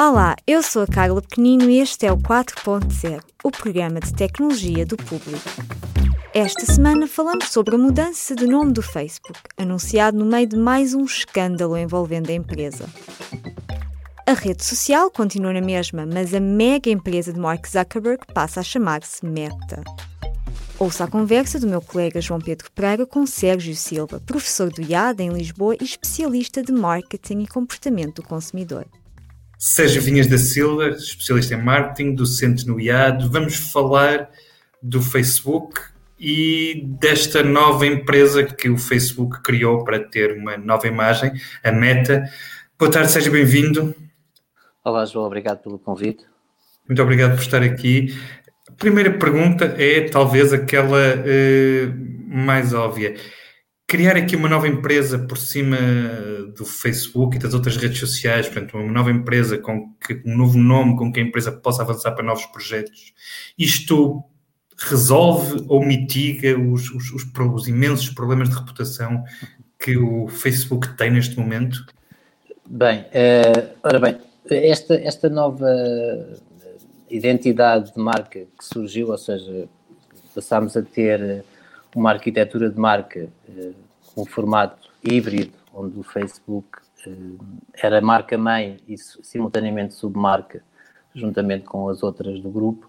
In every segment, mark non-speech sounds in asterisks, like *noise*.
Olá, eu sou a Carla Pequenino e este é o 4.0, o programa de tecnologia do público. Esta semana falamos sobre a mudança de nome do Facebook, anunciado no meio de mais um escândalo envolvendo a empresa. A rede social continua na mesma, mas a mega empresa de Mark Zuckerberg passa a chamar-se Meta. Ouça a conversa do meu colega João Pedro Pereira com Sérgio Silva, professor do IAD em Lisboa e especialista de marketing e comportamento do consumidor. Sérgio Vinhas da Silva, especialista em marketing, docente no IAD. Vamos falar do Facebook e desta nova empresa que o Facebook criou para ter uma nova imagem, a Meta. Boa tarde, seja bem-vindo. Olá, João, obrigado pelo convite. Muito obrigado por estar aqui. A primeira pergunta é talvez aquela uh, mais óbvia criar aqui uma nova empresa por cima do Facebook e das outras redes sociais, portanto, uma nova empresa com que, um novo nome com que a empresa possa avançar para novos projetos, isto resolve ou mitiga os, os, os, os imensos problemas de reputação que o Facebook tem neste momento? Bem, uh, ora bem, esta, esta nova identidade de marca que surgiu, ou seja, passámos a ter uma arquitetura de marca eh, com um formato híbrido, onde o Facebook eh, era marca-mãe e simultaneamente submarca, juntamente com as outras do grupo,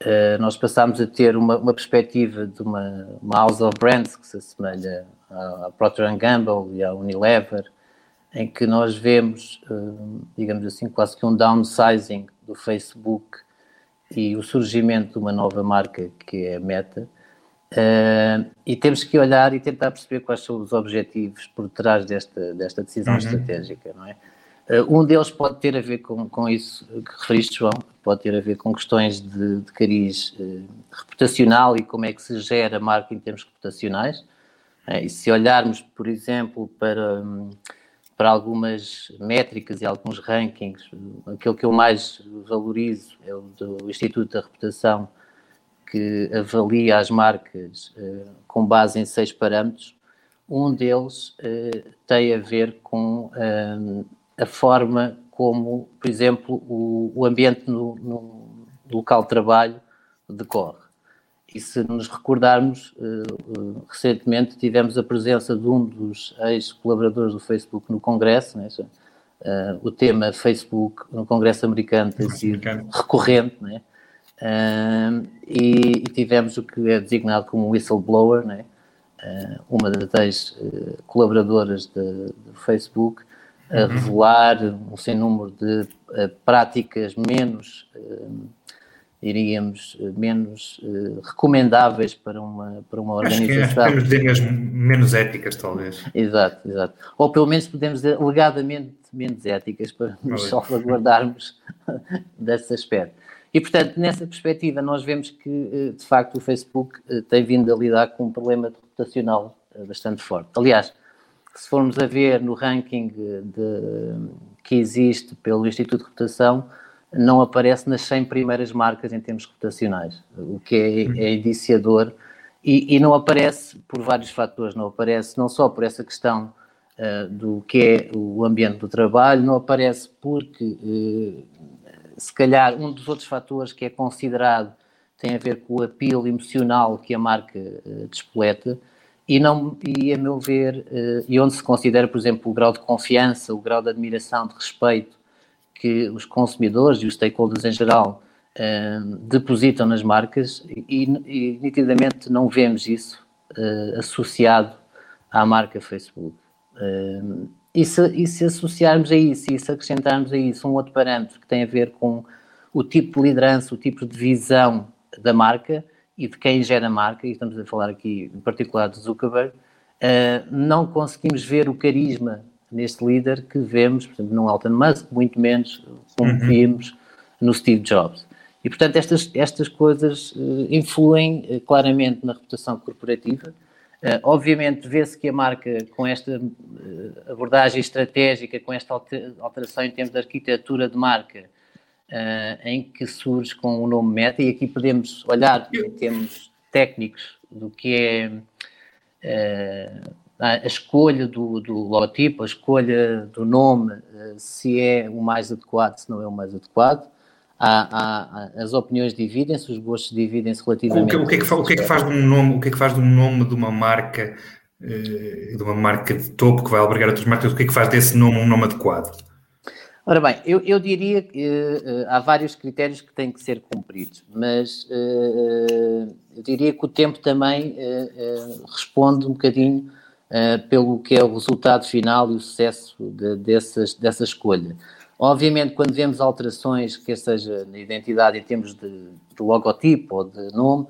eh, nós passámos a ter uma, uma perspectiva de uma, uma, house of brands que se assemelha à, Procter Gamble e à Unilever, em que nós vemos, digamos assim, quase que um downsizing do Facebook e o surgimento de uma nova marca que é a Meta, Uh, e temos que olhar e tentar perceber quais são os objetivos por trás desta, desta decisão uhum. estratégica, não é? Uh, um deles pode ter a ver com, com isso que referiste, João, pode ter a ver com questões de, de cariz uh, reputacional e como é que se gera a marca em termos reputacionais. e se olharmos, por exemplo, para, para algumas métricas e alguns rankings, aquele que eu mais valorizo é o do Instituto da Reputação, que avalia as marcas uh, com base em seis parâmetros. Um deles uh, tem a ver com uh, a forma como, por exemplo, o, o ambiente no, no, local de trabalho decorre. E se nos recordarmos, recentemente tivemos a presença de um dos ex-colaboradores do Facebook no Congresso, né? o tema Facebook no Congresso americano tem sido recorrente, né? Uh, e, e, tivemos o que é designado como whistleblower, né? Uh, uma das uh, colaboradoras do Facebook, a uhum. revelar um sem número de uh, práticas menos, diríamos, menos recomendáveis para uma, para uma organização. Acho que podemos dizer menos éticas, talvez. Exato, exato. Ou pelo menos podemos dizer alegadamente menos éticas para nos salvaguardarmos *laughs* desse aspecto. E, portanto, nessa perspectiva, nós vemos que, eh, de facto, o Facebook eh, tem vindo a lidar com um problema reputacional eh, bastante forte. Aliás, se formos a ver no ranking de, que existe pelo Instituto de Reputação, não aparece nas 100 primeiras marcas em termos reputacionais, o que é, é indiciador, e, e, não aparece por vários fatores, não aparece não só por essa questão uh, do que é o ambiente do trabalho, não aparece porque uh, se calhar um dos outros fatores que é considerado tem a ver com o apelo emocional que a marca uh, despoleta e, não, e a meu ver, uh, e onde se considera, por exemplo, o grau de confiança, o grau de admiração, de respeito que os consumidores e os stakeholders em geral uh, depositam nas marcas e, e, nitidamente não vemos isso associado à marca Facebook. E se, e se associarmos a isso e se acrescentarmos a isso um outro parâmetro que tem a ver com o tipo de liderança, o tipo de visão da marca e de quem gera a marca, e estamos a falar aqui em particular de Zuckerberg, uh, não conseguimos ver o carisma neste líder que vemos, por exemplo, no Elon Musk, muito menos como uhum. vimos no Steve Jobs. E, portanto, estas, estas coisas uh, influem uh, claramente na reputação corporativa, obviamente, vê-se que a marca, com esta uh, abordagem estratégica, com esta alteração em termos de arquitetura de marca, uh, em que surge com o nome Meta, e aqui podemos olhar em termos técnicos do que é a escolha do, do logotipo, a escolha do nome, se é o mais adequado, se não é o mais adequado. Há, há, as opiniões dividem-se, os gostos dividem-se relativamente. O que, o, que é que, o que, é que, faz de um nome, o que é que faz de um nome de uma marca, de uma marca de topo que vai albergar outras marcas, o que é que faz desse nome um nome adequado? Ora bem, eu, eu diria que uh, há vários critérios que têm que ser cumpridos, mas uh, eu diria que o tempo também uh, responde um bocadinho pelo que é o resultado final e o sucesso de, dessas, dessa escolha. Obviamente, quando vemos alterações, quer seja na identidade em termos de, de logotipo ou de nome,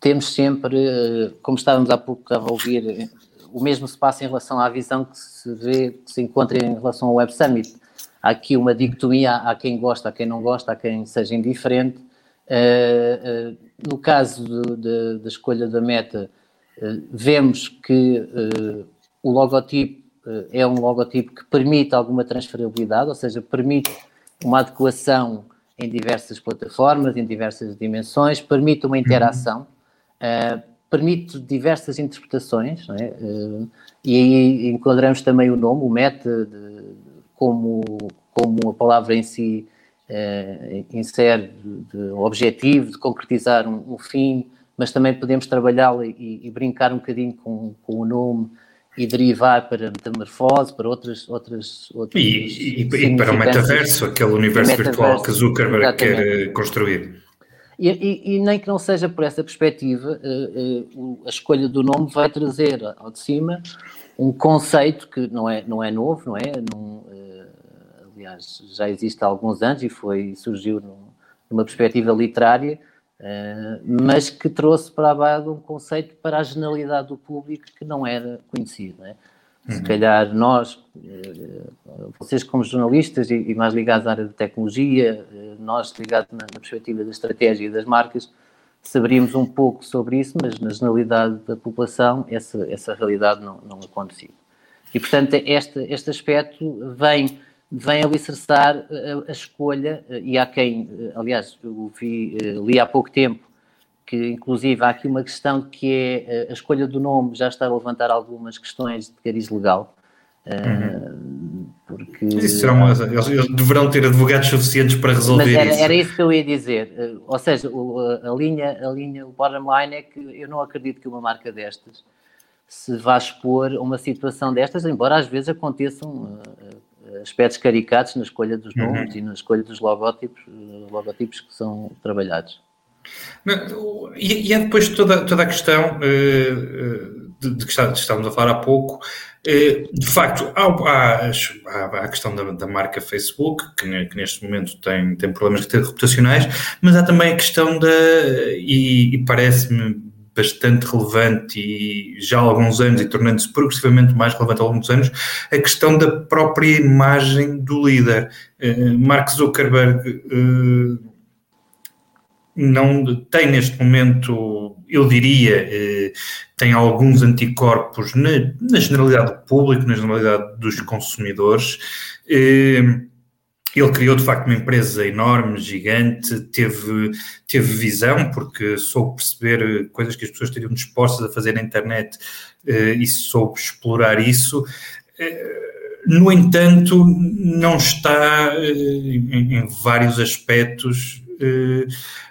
temos sempre, como estávamos há pouco a ouvir, o mesmo se passa em relação à visão que se vê, que se encontra em relação ao Web Summit há aqui uma dicotomia, há quem gosta, há quem não gosta, há quem seja indiferente. Uh, uh, no caso da escolha da meta, vemos que o logotipo é um logotipo que permite alguma transferibilidade, ou seja, permite uma adequação em diversas plataformas, em diversas dimensões, permite uma interação, permite diversas interpretações, é? e aí enquadramos também o nome, o meta, como, como a palavra em si eh, insere de, de, objetivo, de concretizar um, um, fim, mas também podemos trabalhá-la e, e, brincar um bocadinho com, com o nome e derivar para metamorfose, para outras. outras, outras e, e, para o metaverso, aquele universo metaverso, virtual que Zuckerberg exatamente. quer construir. E, e, e, nem que não seja por essa perspectiva, uh, uh, a escolha do nome vai trazer ao de cima um conceito que não é, não é novo, não é? Num, aliás, já existe há alguns anos e foi, surgiu numa perspectiva literária, uh, mas que trouxe para a base um conceito para a generalidade do público que não era conhecido. Não é? Se uhum. calhar nós, uh, vocês como jornalistas e, e, mais ligados à área de tecnologia, uh, nós ligados na, na, perspectiva da estratégia e das marcas, saberíamos um pouco sobre isso, mas na generalidade da população essa, essa realidade não, não acontecia. E, portanto, este, este aspecto vem vem alicerçar a, eh, a escolha, eh, e há quem, eh, aliás, eu vi, li há pouco tempo, que inclusive há aqui uma questão que é a escolha do nome já está a levantar algumas questões de cariz legal. Uhum. Porque, uma, eles, eles, deverão ter advogados suficientes para resolver era, isso. Era isso que eu ia dizer. Ou seja, a, a, linha, a linha, o bottom line é que eu não acredito que uma marca destas se vá expor a uma situação destas, embora às vezes aconteçam aspectos caricatos na escolha dos uhum. nomes uhum. e na escolha dos logótipos, eh, logótipos que são trabalhados. E, e é depois toda, toda a questão uh, de, de, que estávamos a falar há pouco. De facto, há, há, há, a questão da, da marca Facebook, que, que, neste momento tem, tem problemas reputacionais, mas há também a questão da, e, e parece-me bastante relevante e já há alguns anos e tornando-se progressivamente mais relevante longo dos anos, a questão da própria imagem do líder. Uh, Mark Zuckerberg uh, não tem neste momento, eu diria, uh, tem alguns anticorpos na, na, generalidade do público, na generalidade dos consumidores. Ele criou de facto uma empresa enorme, gigante, teve, teve visão, porque soube perceber coisas que as pessoas estariam dispostas a fazer na internet uh, e soube explorar isso. Uh, no entanto, não está em, em, vários aspectos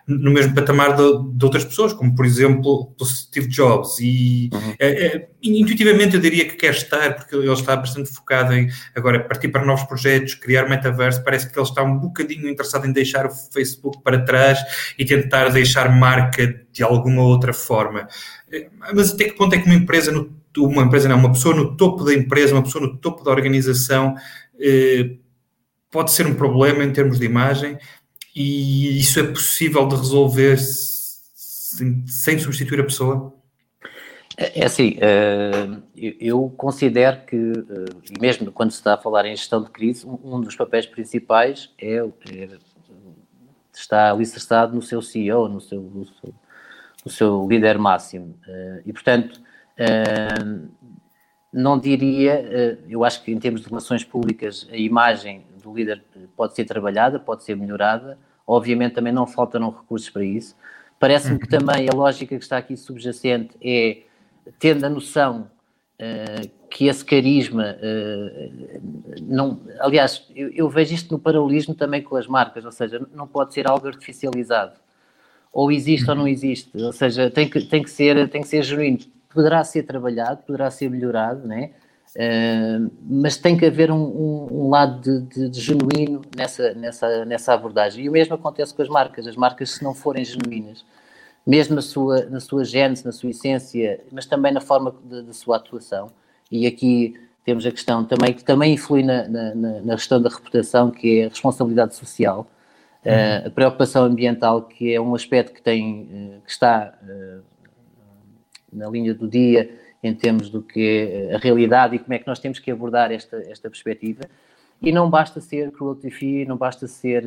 no mesmo patamar de, de, outras pessoas, como por exemplo o Steve Jobs. E uhum. é, é, intuitivamente eu diria que quer estar, porque ele está bastante focado em agora partir para novos projetos, criar metaverso. Parece que ele está um bocadinho interessado em deixar o Facebook para trás e tentar deixar marca de alguma outra forma. É, mas até que ponto é que uma empresa, no, uma empresa não, uma pessoa no topo da empresa, uma pessoa no topo da organização, eh, pode ser um problema em termos de imagem? E isso é possível de resolver sem, sem substituir a pessoa? É, é assim, uh, eu considero que, uh, mesmo quando se está a falar em gestão de crise, um, dos papéis principais é, é está alicerçado no seu CEO, no seu, no seu, no seu líder máximo. E, portanto, não diria, eu acho que em termos de relações públicas, a imagem do líder pode ser trabalhada, pode ser melhorada. Obviamente também não faltam recursos para isso. Parece-me que uhum. também a lógica que está aqui subjacente é, tendo a noção uh, que esse carisma uh, não. Aliás, eu, eu, vejo isto no paralelismo também com as marcas, ou seja, não pode ser algo artificializado. Ou existe ou não existe, ou seja, tem que, tem que, ser, tem que ser genuíno. Poderá ser trabalhado, poderá ser melhorado, né? Uh, mas tem que haver um, um, um lado de, de, de, genuíno nessa, nessa, nessa abordagem. E o mesmo acontece com as marcas. As marcas, se não forem genuínas, mesmo na sua, na sua gênese, na sua essência, mas também na forma da sua atuação. E aqui temos a questão também que também influi na, na, na questão da reputação, que é a responsabilidade social, uhum. uh, a preocupação ambiental, que é um aspecto que tem, uh, que está uh, na linha do dia em termos do que é a realidade e como é que nós temos que abordar esta, esta perspectiva. E não basta ser cruelty free, não basta ser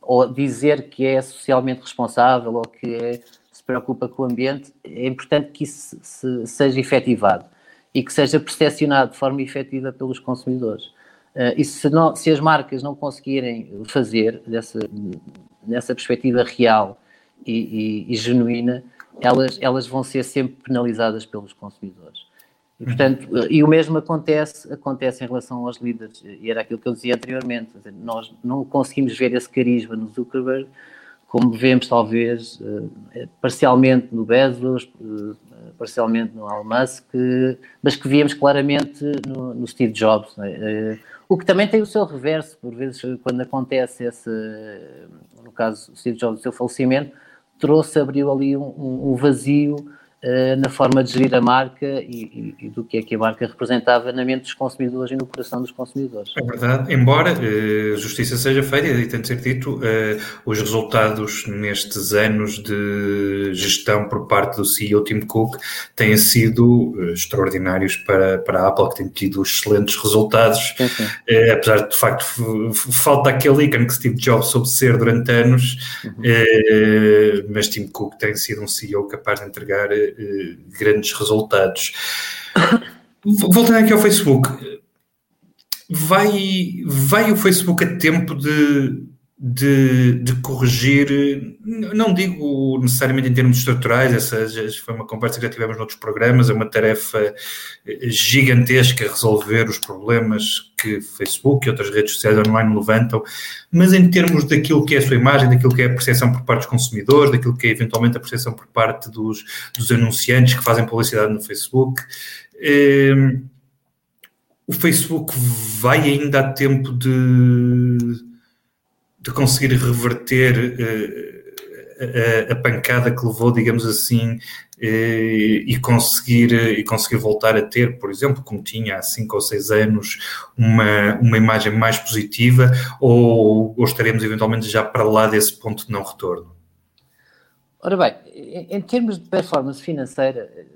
ou dizer que é socialmente responsável ou que é, se preocupa com o ambiente, é importante que isso se, seja efetivado e que seja percepcionado de forma efetiva pelos consumidores. Uh, e se, não, se, as marcas não conseguirem fazer dessa, nessa perspectiva real e, e, e genuína, elas, elas vão ser sempre penalizadas pelos consumidores. E, portanto, e o mesmo acontece, acontece em relação aos líderes, e era aquilo que eu dizia anteriormente, nós não conseguimos ver esse carisma no Zuckerberg, como vemos talvez eh, parcialmente no Bezos, eh, parcialmente no Elon Musk, mas que víamos claramente no, no Steve Jobs. É? O que também tem o seu reverso, por vezes quando acontece esse, no caso Steve Jobs, o seu falecimento, trouxe, abriu ali um, um vazio na forma de gerir a marca e, e, e, do que é que a marca representava na mente dos consumidores e no coração dos consumidores. É verdade, embora uh, justiça seja feita, e tem de ser dito, uh, os resultados nestes anos de gestão por parte do CEO Tim Cook têm sido extraordinários para, para a Apple, que tem tido excelentes resultados, sim, sim. apesar de, de facto, falta aquele ícone que Steve Jobs soube ser durante anos, uhum. mas Tim Cook tem sido um CEO capaz de entregar eh, grandes resultados. Voltando aqui ao Facebook, vai, vai o Facebook a tempo de, de, de, corrigir, não digo necessariamente em termos estruturais, essa foi uma conversa que já tivemos noutros programas, é uma tarefa gigantesca resolver os problemas que Facebook e outras redes sociais online levantam, mas em termos daquilo que é a sua imagem, daquilo que é a percepção por parte dos consumidores, daquilo que é eventualmente a percepção por parte dos, dos anunciantes que fazem publicidade no Facebook, eh, o Facebook vai ainda a tempo de, de conseguir reverter eh, a, a, pancada que levou, digamos assim, eh, e conseguir, e conseguir voltar a ter, por exemplo, como tinha há 5 ou 6 anos, uma, uma imagem mais positiva, ou, ou estaremos eventualmente já para lá desse ponto de não retorno? Ora bem, em termos de performance financeira, eh,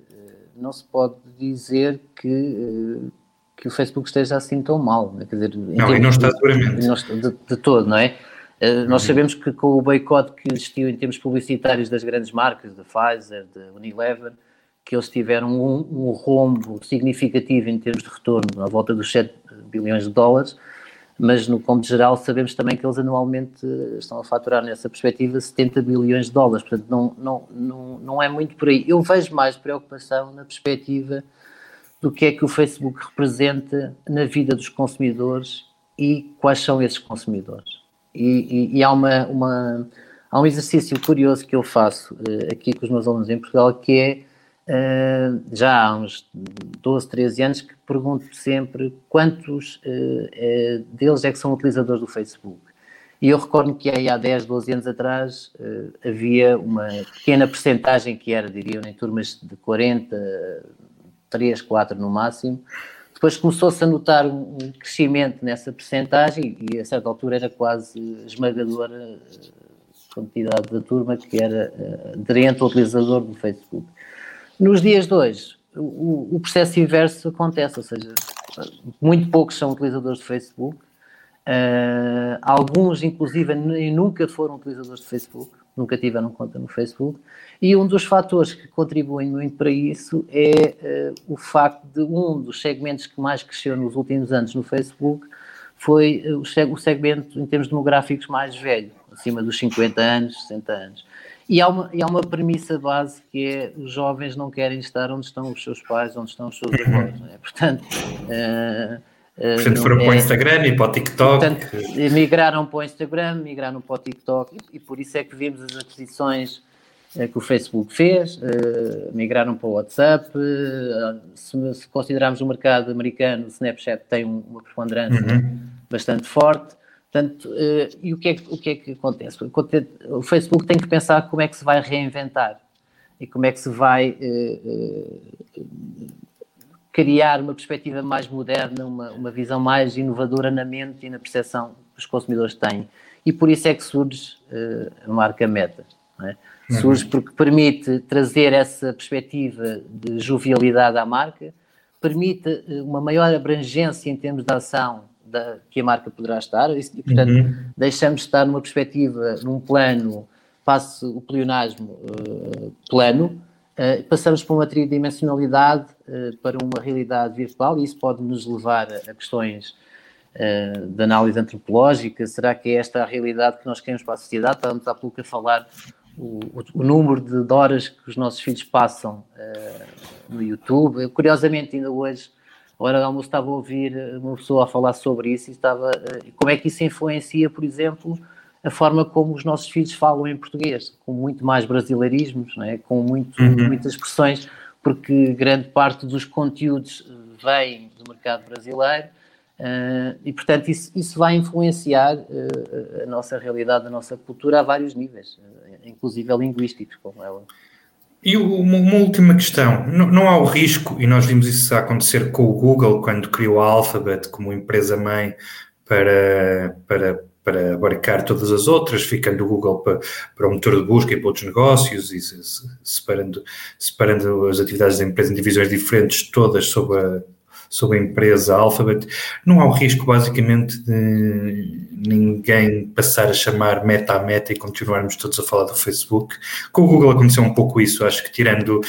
não se pode dizer que, eh, que o Facebook esteja assim tão mal. Né? Quer dizer, não, e não está seguramente. De, de, de todo, não é? Eh, nós uhum. sabemos que com o boicote que existiu em termos publicitários das grandes marcas, da Pfizer, da Unilever, que eles tiveram um, um, rombo significativo em termos de retorno, à volta dos 7 bilhões de dólares, mas no cômputo geral sabemos também que eles anualmente estão a faturar nessa perspectiva 70 bilhões de dólares, portanto não, não, não, não é muito por aí. Eu vejo mais preocupação na perspectiva do que é que o Facebook representa na vida dos consumidores e quais são esses consumidores. E, e, e há, uma, uma, há um exercício curioso que eu faço uh, aqui com os meus alunos em Portugal, que é, uh, já há uns 12, 13 anos, que pergunto sempre quantos uh, deles é que são utilizadores do Facebook. E eu recordo que aí há 10, 12 anos atrás havia uma pequena percentagem que era, diriam, em turmas de 40, 3, 4 no máximo, depois começou-se a notar um, crescimento nessa percentagem e a certa altura era quase esmagadora a quantidade da turma que era eh, aderente ao utilizador do Facebook. Nos dias de hoje, o, o processo inverso acontece, ou seja, muito poucos são utilizadores do Facebook, uh, alguns inclusive nunca foram utilizadores do Facebook, nunca tiveram conta no Facebook, e um dos fatores que contribuem muito para isso é uh, o facto de um dos segmentos que mais cresceu nos últimos anos no Facebook foi uh, o segmento, em termos demográficos, mais velho, acima dos 50 anos, 60 anos. E há, uma, e há uma premissa base que é os jovens não querem estar onde estão os seus pais, onde estão os seus avós. É? Portanto, uh, Portanto foram é, para o Instagram e para o TikTok. Portanto, migraram para o Instagram, migraram para o TikTok e, e por isso é que vimos as aquisições uh, que o Facebook fez, migraram para o WhatsApp. Se, se, considerarmos o mercado americano, o Snapchat tem uma preponderância uhum. bastante forte. Portanto, e o que, é, o que é que acontece? O Facebook tem que pensar como é que se vai reinventar e como é que se vai criar uma perspectiva mais moderna, uma, uma visão mais inovadora na mente e na percepção que os consumidores têm. E por isso é que surge a marca Meta. É? Uhum. Surge porque permite trazer essa perspectiva de jovialidade à marca, permite uma maior abrangência em termos de ação da, que a marca poderá estar, e, portanto, uhum. deixamos de estar numa perspectiva, num plano, passe o pleonasmo uh, plano, uh, passamos para uma tridimensionalidade, uh, para uma realidade virtual, e isso pode nos levar a, questões de análise antropológica, será que é esta a realidade que nós queremos para a sociedade? Estávamos há pouco a falar o, o, número de horas que os nossos filhos passam no YouTube. curiosamente, ainda hoje a hora do almoço estava a ouvir uma pessoa a falar sobre isso e estava eh, como é que isso influencia, por exemplo, a forma como os nossos filhos falam em português, com muito mais brasileirismos, não é? com muito, uhum. muitas expressões, porque grande parte dos conteúdos vem do mercado brasileiro uh, e, portanto, isso, isso vai influenciar uh, a nossa realidade, a nossa cultura a vários níveis, uh, inclusive linguísticos, como ela. E uma, uma última questão: não, não, há o risco, e nós vimos isso acontecer com o Google quando criou a Alphabet como empresa-mãe para, para, para abarcar todas as outras, ficando o Google para, para o motor de busca e para outros negócios, e separando, separando as atividades da empresa em divisões diferentes, todas sob a, sob a empresa Alphabet, não há o risco basicamente de ninguém passar a chamar meta a meta e continuarmos todos a falar do Facebook. Com o Google aconteceu um pouco isso, acho que tirando,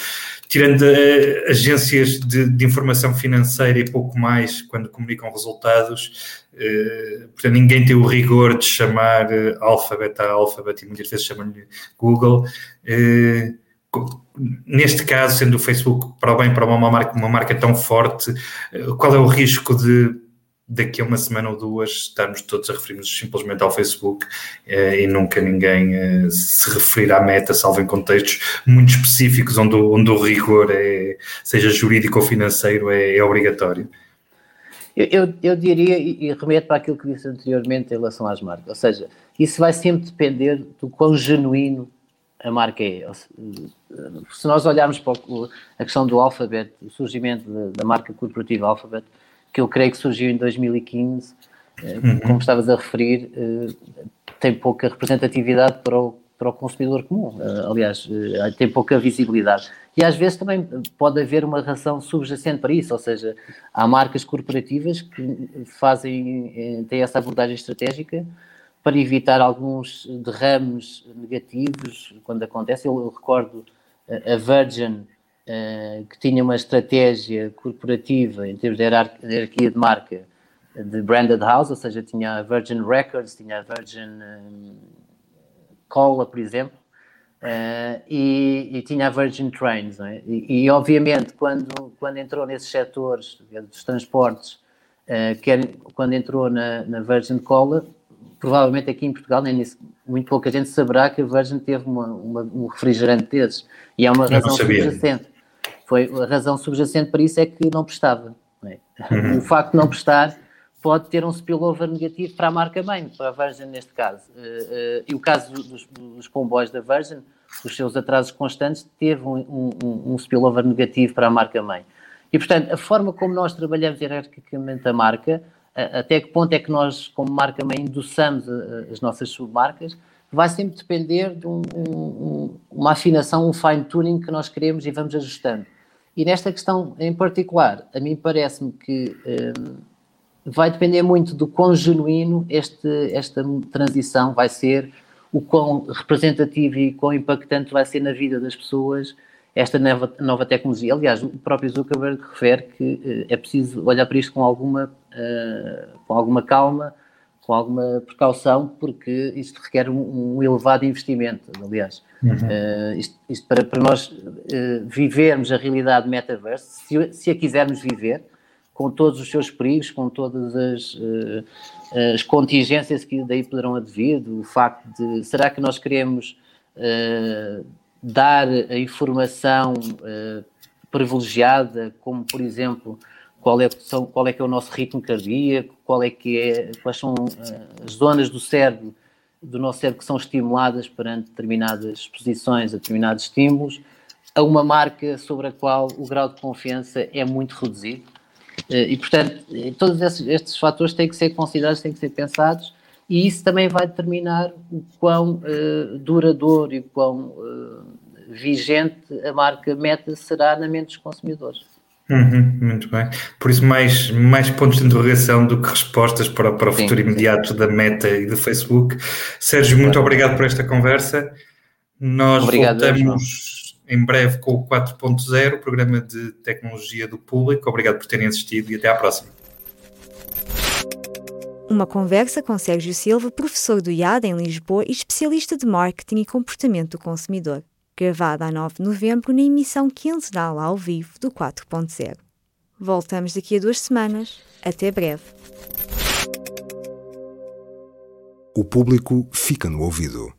tirando uh, agências de, de, informação financeira e pouco mais quando comunicam resultados, uh, portanto ninguém tem o rigor de chamar uh, Alphabet a Alphabet e muitas vezes chamam-lhe Google. Uh, neste caso, sendo o Facebook para o bem, para uma marca, uma marca tão forte, qual é o risco de daqui a uma semana ou duas estarmos todos a referirmos simplesmente ao Facebook eh, e nunca ninguém eh, se referir à meta, salvo em contextos muito específicos onde, onde o rigor, é, seja jurídico ou financeiro, é, é obrigatório. Eu, eu, eu, diria, e remeto para aquilo que disse anteriormente em relação às marcas, ou seja, isso vai sempre depender do quão genuíno a marca é. Se nós olharmos para a questão do Alphabet, o surgimento da marca corporativa Alphabet, que eu creio que surgiu em 2015, eh, uhum. como estavas a referir, eh, tem pouca representatividade para o, para o consumidor comum. Eh, aliás, tem pouca visibilidade. E às vezes também pode haver uma razão subjacente para isso, ou seja, há marcas corporativas que fazem, têm essa abordagem estratégica para evitar alguns derrames negativos quando acontece. Eu, eu recordo a Virgin uh, que tinha uma estratégia corporativa em termos de hierarquia de marca de branded house, ou seja, tinha a Virgin Records, tinha a Virgin Cola, por exemplo, uh, e, e, tinha a Virgin Trains. É? E, e, obviamente, quando, quando entrou nesses setores dos transportes, uh, quer, quando entrou na, na Virgin Cola, provavelmente aqui em Portugal, nem isso, muito pouca gente saberá que a Virgin teve uma, uma, um refrigerante desses. E há uma razão subjacente. Foi, a razão subjacente para isso é que não prestava. É? uhum. O facto de não prestar pode ter um spillover negativo para a marca mãe, para a Virgin neste caso. Uh, uh, e o caso dos, dos, comboios da Virgin, os seus atrasos constantes, teve um, um, um spillover negativo para a marca mãe. E, portanto, a forma como nós trabalhamos hierarquicamente a marca, até que ponto é que nós, como marca mãe, endossamos as nossas submarcas, vai sempre depender de um, um, uma afinação, um fine-tuning que nós queremos e vamos ajustando. E nesta questão em particular, a mim parece-me que vai depender muito do quão genuíno este, esta transição vai ser, o quão representativo e quão impactante vai ser na vida das pessoas esta nova, nova tecnologia. Aliás, o próprio Zuckerberg refere que uh, é preciso olhar para isto com alguma, uh, com alguma calma, com alguma precaução, porque isto requer um, um elevado investimento, aliás. Uhum. Uh, isto, isto, para, para nós uh, vivermos a realidade metaverse, se, se, a quisermos viver, com todos os seus perigos, com todas as, uh, as contingências que daí poderão advir, o facto de será que nós queremos dar a informação privilegiada, como por exemplo qual é, são, qual é que é o nosso ritmo cardíaco, qual é que é, quais são uh, as zonas do cérebro, do nosso cérebro que são estimuladas perante determinadas exposições a determinados estímulos, a uma marca sobre a qual o grau de confiança é muito reduzido. Uh, e, portanto, todos esses, estes fatores têm que ser considerados, têm que ser pensados, e isso também vai determinar o quão uh, duradouro e quão vigente a marca Meta será na mente dos consumidores. Uhum, muito bem. Por isso, mais, mais pontos de interrogação do que respostas para, para o sim, futuro imediato sim. da Meta e do Facebook. Sérgio, muito claro. obrigado por esta conversa. Nós obrigado, voltamos em breve com o 4.0, programa de tecnologia do público. Obrigado por terem assistido e até à próxima. Uma conversa com Sérgio Silva, professor do IAD em Lisboa e especialista de marketing e comportamento do consumidor gravada a 9 de novembro na emissão quinzenal ao vivo do 4.0. Voltamos daqui a duas semanas. Até breve. O público fica no ouvido.